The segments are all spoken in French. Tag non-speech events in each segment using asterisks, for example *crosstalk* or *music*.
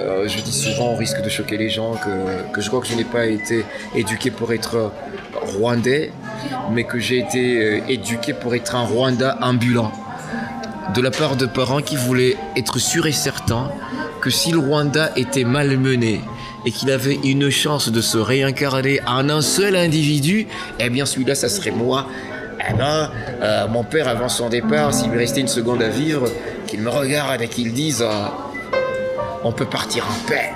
Euh, je dis souvent, au risque de choquer les gens, que, je crois que je n'ai pas été éduqué pour être rwandais, mais que j'ai été euh, éduqué pour être un Rwanda ambulant. De la part de parents qui voulaient être sûrs et certains que si le Rwanda était malmené et qu'il avait une chance de se réincarner en un seul individu, eh bien celui-là, ça serait moi. Eh ben, euh, mon père, avant son départ, s'il lui restait une seconde à vivre, qu'il me regarde et qu'il dise On peut partir en paix.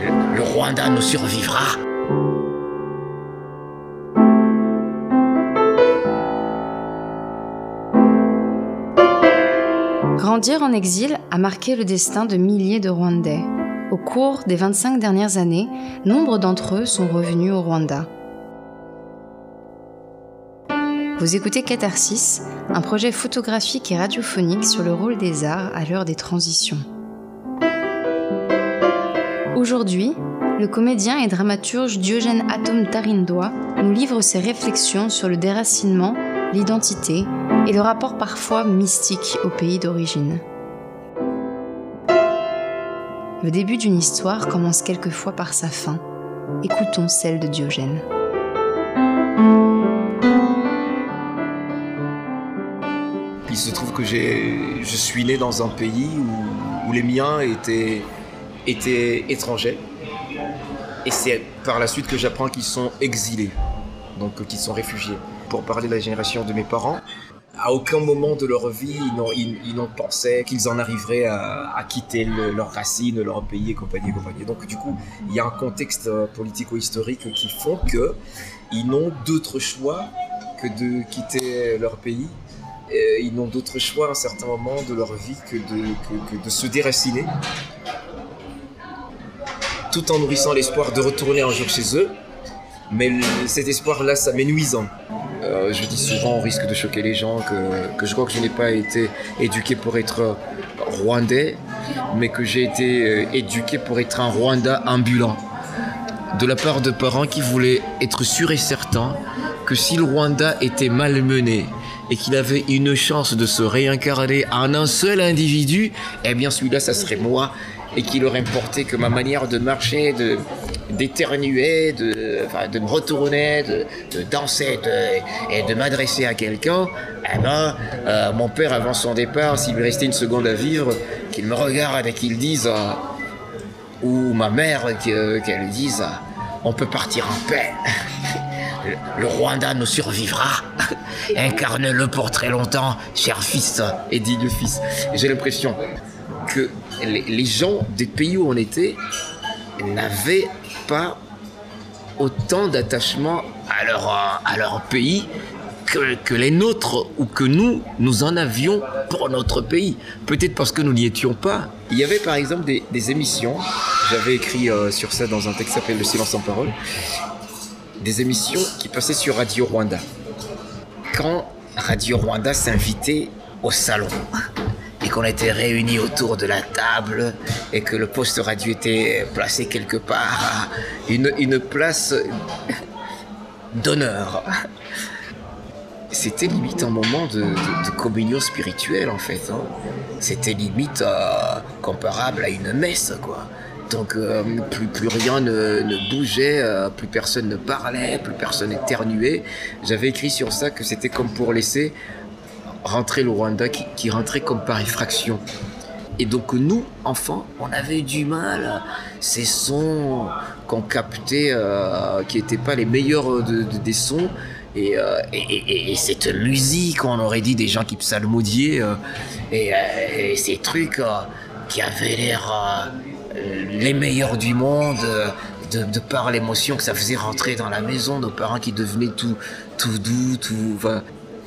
Le Rwanda nous survivra. Grandir en exil a marqué le destin de milliers de Rwandais. Au cours des 25 dernières années, nombre d'entre eux sont revenus au Rwanda. Vous écoutez Catharsis, un projet photographique et radiophonique sur le rôle des arts à l'heure des transitions. Aujourd'hui, le comédien et dramaturge Diogène Atom Tarindoa nous livre ses réflexions sur le déracinement, l'identité et le rapport parfois mystique au pays d'origine. Le début d'une histoire commence quelquefois par sa fin. Écoutons celle de Diogène. Il se trouve que je suis né dans un pays où les miens étaient, étaient étrangers. Et c'est par la suite que j'apprends qu'ils sont exilés, donc qu'ils sont réfugiés. Pour parler de la génération de mes parents, à aucun moment de leur vie, ils n'ont pensé qu'ils en arriveraient à, quitter leurs racines, leur pays et compagnie, et compagnie. Donc du coup, il y a un contexte politico-historique qui font qu'ils n'ont d'autre choix que de quitter leur pays. Ils n'ont d'autre choix à un certain moment de leur vie que que de se déraciner, tout en nourrissant l'espoir de retourner un jour chez eux. Mais cet espoir-là, ça m'est nuisant. Euh, je dis souvent, au risque de choquer les gens, que, que je crois que je n'ai pas été éduqué pour être rwandais, mais que j'ai été euh, éduqué pour être un Rwanda ambulant. De la part de parents qui voulaient être sûrs et certains que si le Rwanda était malmené et qu'il avait une chance de se réincarner en un seul individu, eh bien celui-là, ça serait moi et qu'il aurait importé que ma manière de marcher, de, d'éternuer, de, me retourner, de, danser et de m'adresser à quelqu'un, eh ben, euh, mon père, avant son départ, s'il lui restait une seconde à vivre, qu'il me regarde et qu'il dise, euh, ou ma mère, euh, qu'elle dise, on peut partir en paix. *laughs* Le Rwanda nous survivra. *laughs* Incarne-le pour très longtemps, cher fils et digne fils. J'ai l'impression que les gens des pays où on était n'avaient pas autant d'attachement à leur, à leur pays que, que, les nôtres ou que nous, nous en avions pour notre pays. Peut-être parce que nous n'y étions pas. Il y avait par exemple des, des émissions, j'avais écrit euh, sur ça dans un texte qui s'appelle Le silence en parole, des émissions qui passaient sur Radio Rwanda. Quand Radio Rwanda s'invitait au salon, et qu'on était réunis autour de la table et que le poste radio était placé quelque part, une, une place d'honneur. C'était limite un moment de, communion spirituelle en fait. Hein. C'était limite euh, comparable à une messe quoi. Donc euh, plus, rien ne, bougeait, euh, plus personne ne parlait, plus personne n'éternuait. J'avais écrit sur ça que c'était comme pour laisser rentrer le Rwanda qui, rentrait comme par effraction. Et donc nous, enfants, on avait du mal. Ces sons qu'on captait, euh, qui n'étaient pas les meilleurs de, de, des sons, et, et, et, et, cette musique, on aurait dit des gens qui psalmodiaient, et, ces trucs qui avaient l'air les meilleurs du monde, de, de par l'émotion que ça faisait rentrer dans la maison, nos parents qui devenaient tout, tout doux, tout...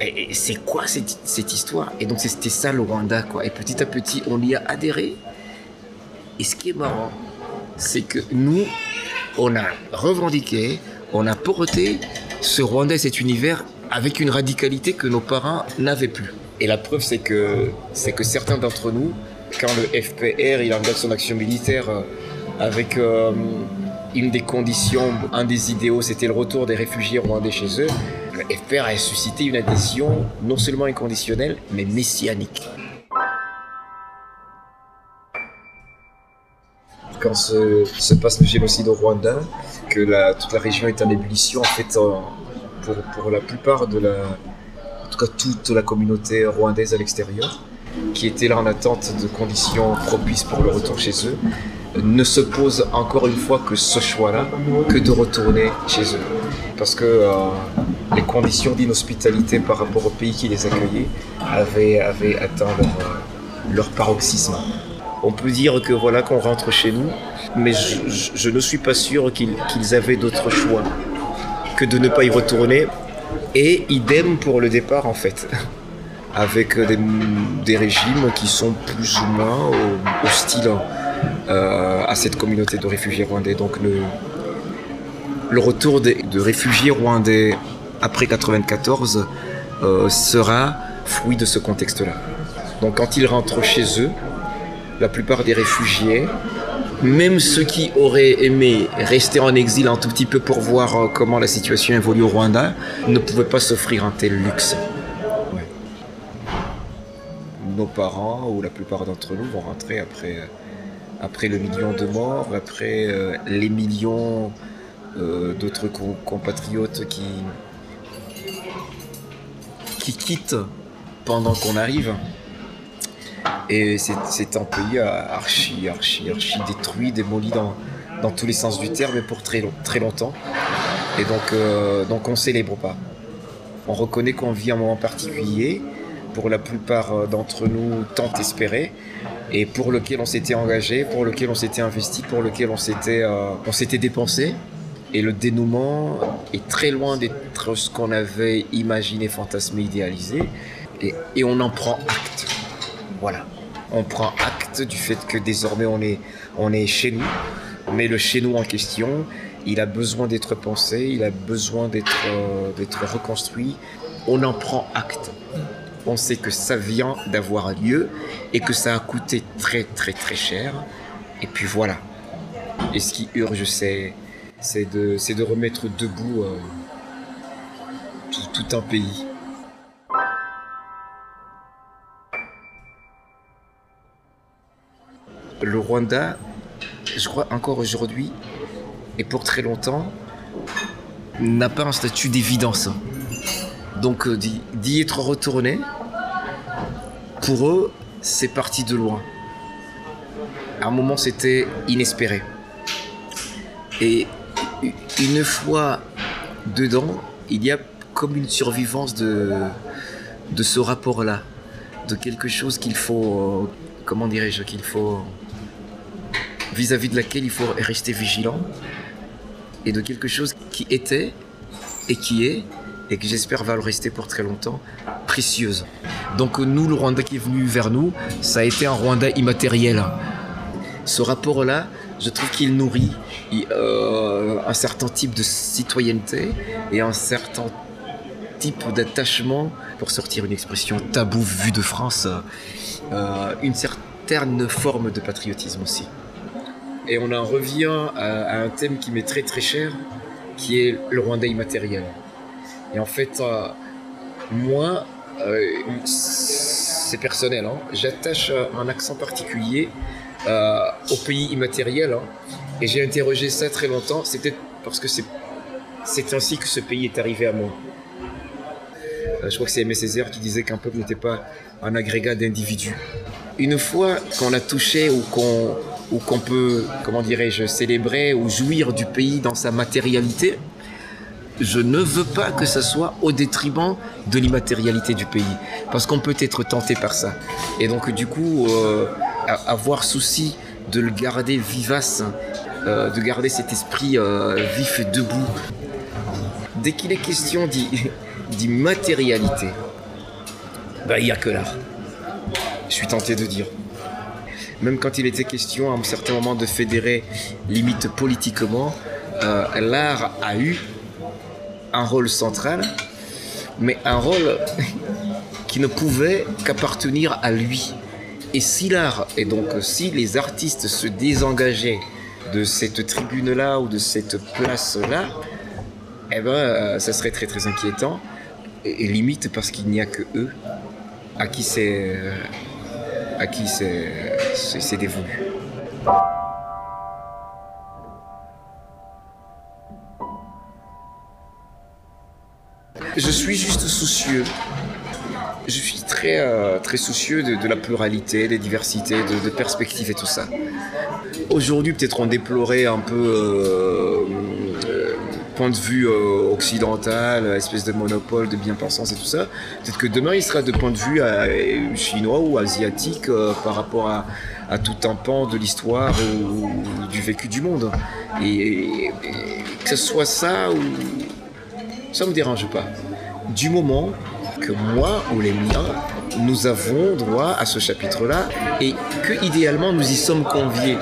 Et, c'est quoi cette, cette, histoire? Et donc c'était ça le Rwanda, quoi. Et petit à petit, on y a adhéré. Et ce qui est marrant, c'est que nous, on a revendiqué, on a porté ce Rwanda et cet univers avec une radicalité que nos parents n'avaient plus. Et la preuve, c'est que, c'est que certains d'entre nous, quand le FPR il engage son action militaire euh, avec euh, une des conditions, un des idéaux, c'était le retour des réfugiés rwandais chez eux, le FPR a suscité une adhésion non seulement inconditionnelle, mais messianique. quand se, se passe le génocide au Rwanda, que toute la région est en ébullition, en fait, pour, pour la plupart de la, en tout cas toute la communauté rwandaise à l'extérieur, qui était là en attente de conditions propices pour le retour chez eux, ne se pose encore une fois que ce choix-là, que de retourner chez eux. Parce que euh, les conditions d'inhospitalité par rapport au pays qui les accueillait avaient, atteint leur, euh, leur paroxysme. On peut dire que voilà qu'on rentre chez nous, mais je, ne suis pas sûr qu'ils avaient d'autre choix que de ne pas y retourner. Et idem pour le départ en fait, avec des, des régimes qui sont plus ou moins euh, hostiles euh, à cette communauté de réfugiés rwandais. Donc le, retour de réfugiés rwandais après 94 euh, sera fruit de ce contexte-là. Donc quand ils rentrent chez eux, la plupart des réfugiés, même ceux qui auraient aimé rester en exil un tout petit peu pour voir euh, comment la situation évolue au Rwanda, ne pouvaient pas s'offrir un tel luxe. Parents, ou la plupart d'entre nous, vont rentrer après, euh, après le million de morts, après euh, les millions euh, d'autres co- compatriotes qui, qui quittent pendant qu'on arrive. Et c'est un pays archi, archi, archi détruit, démoli dans, dans tous les sens du terme, et pour très, long- très longtemps. Et donc, euh, donc on célèbre pas. On reconnaît qu'on vit un moment particulier, pour la plupart euh, d'entre nous tant espéré, et pour lequel on s'était engagé, pour lequel on s'était investi, pour lequel on s'était euh, on s'était dépensé. Et le dénouement est très loin d'être ce qu'on avait imaginé, fantasmé, idéalisé. Et, on en prend acte. Voilà. On prend acte du fait que désormais on est, on est chez nous. Mais le chez nous en question, il a besoin d'être pensé, il a besoin d'être euh, d'être reconstruit. On en prend acte. On sait que ça vient d'avoir lieu et que ça a coûté très très très cher. Et puis voilà. Et ce qui urge, c'est c'est de, remettre debout euh, tout, tout un pays. Le Rwanda, je crois encore aujourd'hui, et pour très longtemps, n'a pas un statut d'évidence. Donc euh, d'y être retourné, pour eux, c'est parti de loin. À un moment, c'était inespéré. Et une fois dedans, il y a comme une survivance de, de ce rapport-là, de quelque chose qu'il faut, euh, comment dirais-je, qu'il faut, vis-à-vis de laquelle il faut rester vigilant, et de quelque chose qui était et qui est, et que j'espère va le rester pour très longtemps, précieuse. Donc nous, le Rwanda qui est venu vers nous, ça a été un Rwanda immatériel. Ce rapport-là, je trouve qu'il nourrit euh, un certain type de citoyenneté et un certain type d'attachement, pour sortir une expression tabou vue de France, euh, une certaine forme de patriotisme aussi. Et on en revient à un thème qui m'est très très cher, qui est le Rwanda immatériel. Et en fait, euh, moi, euh, c'est personnel, hein, j'attache un accent particulier euh, au pays immatériel. hein. et j'ai interrogé ça très longtemps. C'est peut-être parce que c'est ainsi que ce pays est arrivé à moi. Euh, je crois que c'est Aimé Césaire qui disait qu'un peuple n'était pas un agrégat d'individus. Une fois qu'on a touché ou qu'on ou qu'on peut, comment dirais-je, célébrer ou jouir du pays dans sa matérialité, je ne veux pas que ça soit au détriment de l'immatérialité du pays. Parce qu'on peut être tenté par ça. Et donc, du coup, euh, avoir souci de le garder vivace, euh, de garder cet esprit euh, vif et debout. Dès qu'il est question d'immatérialité, *laughs* bah, il n'y a que l'art. Je suis tenté de dire. Même quand il était question à un certain moment de fédérer limite politiquement, l'art a eu un rôle central, mais un rôle *laughs* qui ne pouvait qu'appartenir à lui. Et si l'art, et donc si les artistes se désengageaient de cette tribune-là ou de cette place-là, eh ben, euh, ça serait très très inquiétant. Et, limite parce qu'il n'y a que eux à qui c'est, euh, à qui c'est dévolu. Je suis juste soucieux. Je suis très, euh, très soucieux de, la pluralité, des diversités, de, perspectives et tout ça. Aujourd'hui, peut-être on déplorait un peu euh, euh, point de vue occidental, espèce de monopole de bien-pensance et tout ça. Peut-être que demain, il sera de point de vue chinois ou asiatique par rapport à, tout un pan de l'histoire ou, du vécu du monde. Et, que ce soit ça ou ça me dérange pas. Du moment que moi ou les miens, nous avons droit à ce chapitre-là et que idéalement nous y sommes conviés.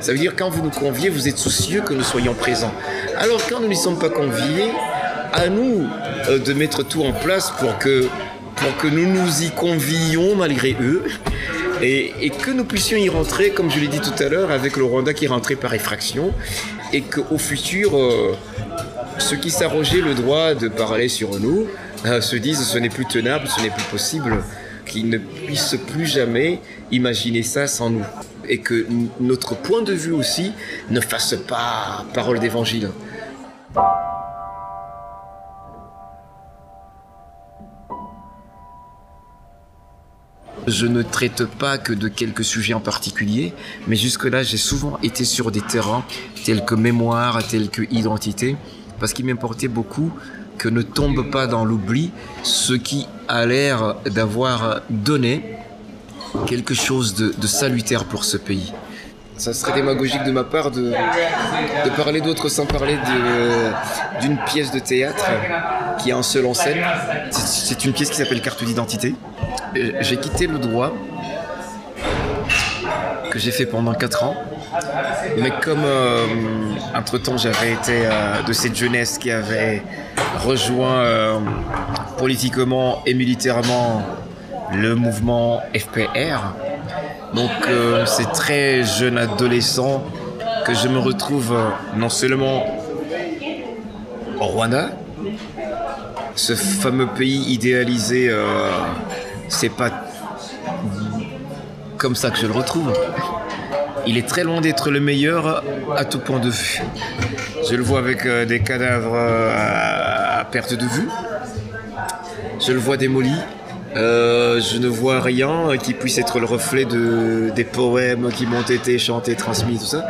Ça veut dire quand vous nous conviez, vous êtes soucieux que nous soyons présents. Alors quand nous n'y sommes pas conviés, à nous euh, de mettre tout en place pour que, pour que nous nous y convions malgré eux et, que nous puissions y rentrer, comme je l'ai dit tout à l'heure, avec le Rwanda qui rentrait par effraction et qu'au futur, euh, ceux qui s'arrogeaient le droit de parler sur nous euh, se disent ce n'est plus tenable, ce n'est plus possible, qu'ils ne puissent plus jamais imaginer ça sans nous. Et que notre point de vue aussi ne fasse pas parole d'évangile. Je ne traite pas que de quelques sujets en particulier, mais jusque-là, j'ai souvent été sur des terrains tels que mémoire, tels que identité, parce qu'il m'importait beaucoup que ne tombe pas dans l'oubli ce qui a l'air d'avoir donné quelque chose de, salutaire pour ce pays. Ça serait démagogique de ma part de, parler d'autres sans parler d'une pièce de théâtre qui est un seul en scène. C'est une pièce qui s'appelle Carte d'identité. J'ai quitté le droit que j'ai fait pendant 4 ans. Mais comme euh, entre-temps j'avais été euh, de cette jeunesse qui avait rejoint euh, politiquement et militairement le mouvement FPR, donc c'est très jeune adolescent que je me retrouve non seulement au Rwanda, ce fameux pays idéalisé, c'est pas comme ça que je le retrouve. Il est très loin d'être le meilleur à tout point de vue. Je le vois avec euh, des cadavres euh, à, perte de vue. Je le vois démoli. Euh, je ne vois rien qui puisse être le reflet de, des poèmes qui m'ont été chantés, transmis, tout ça.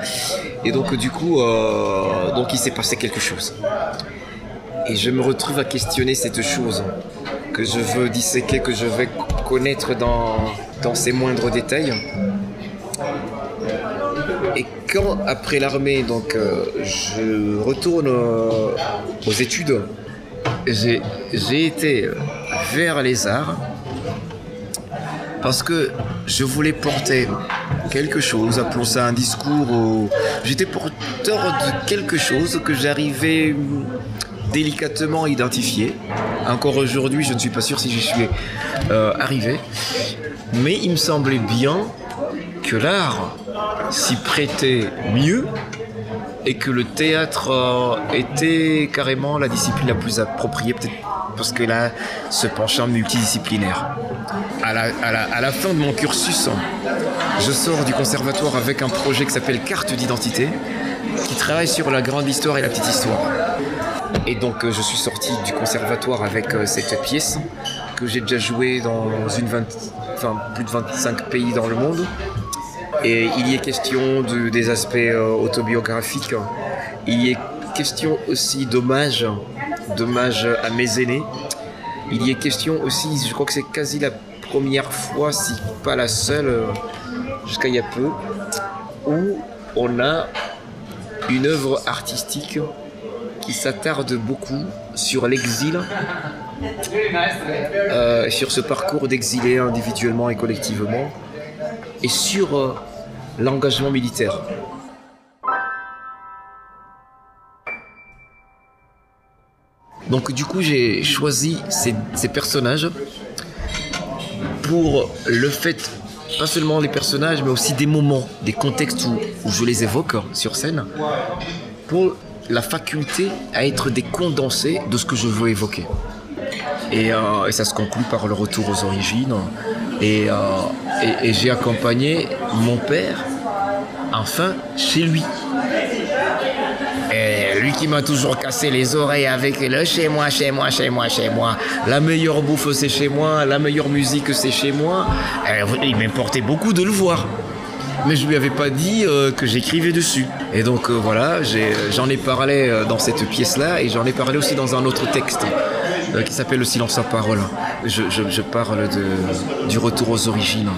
Et donc du coup, donc il s'est passé quelque chose. Et je me retrouve à questionner cette chose que je veux disséquer, que je vais connaître dans, dans ses moindres détails. Et quand, après l'armée, donc, euh, je retourne euh, aux études, j'ai été vers les arts parce que je voulais porter quelque chose, appelons ça un discours. J'étais porteur de quelque chose que j'arrivais délicatement identifié. Encore aujourd'hui, je ne suis pas sûr si j'y suis euh, arrivé. Mais il me semblait bien que l'art s'y prêtait mieux et que le théâtre était carrément la discipline la plus appropriée, peut-être parce que là, ce penchant multidisciplinaire. À la, fin de mon cursus, je sors du conservatoire avec un projet qui s'appelle Carte d'identité, qui travaille sur la grande histoire et la petite histoire. Et donc je suis sorti du conservatoire avec euh, cette pièce que j'ai déjà jouée dans une plus de 25 pays dans le monde. Et il y est question de, des aspects euh, autobiographiques. Il y est question aussi d'hommage, d'hommage à mes aînés. Il y est question aussi, je crois que c'est quasi la première fois, si pas la seule, jusqu'à il y a peu, où on a une œuvre artistique qui s'attarde beaucoup sur l'exil, euh, sur ce parcours d'exilés individuellement et collectivement, et sur euh, l'engagement militaire. Donc du coup j'ai choisi ces, personnages pour le fait, pas seulement les personnages, mais aussi des moments, des contextes où, je les évoque sur scène, pour la faculté à être des condensés de ce que je veux évoquer. Euh, et, ça se conclut par le retour aux origines. Et, euh, j'ai accompagné mon père, enfin chez lui. Et lui qui m'a toujours cassé les oreilles avec le chez moi, chez moi, chez moi, chez moi. La meilleure bouffe c'est chez moi, la meilleure musique c'est chez moi. Euh, il m'importait beaucoup de le voir. Mais je lui avais pas dit euh, que j'écrivais dessus. Et donc euh, voilà, j'en ai, parlé dans cette pièce-là et j'en ai parlé aussi dans un autre texte qui s'appelle Le silence à parole. Je, parle du retour aux origines.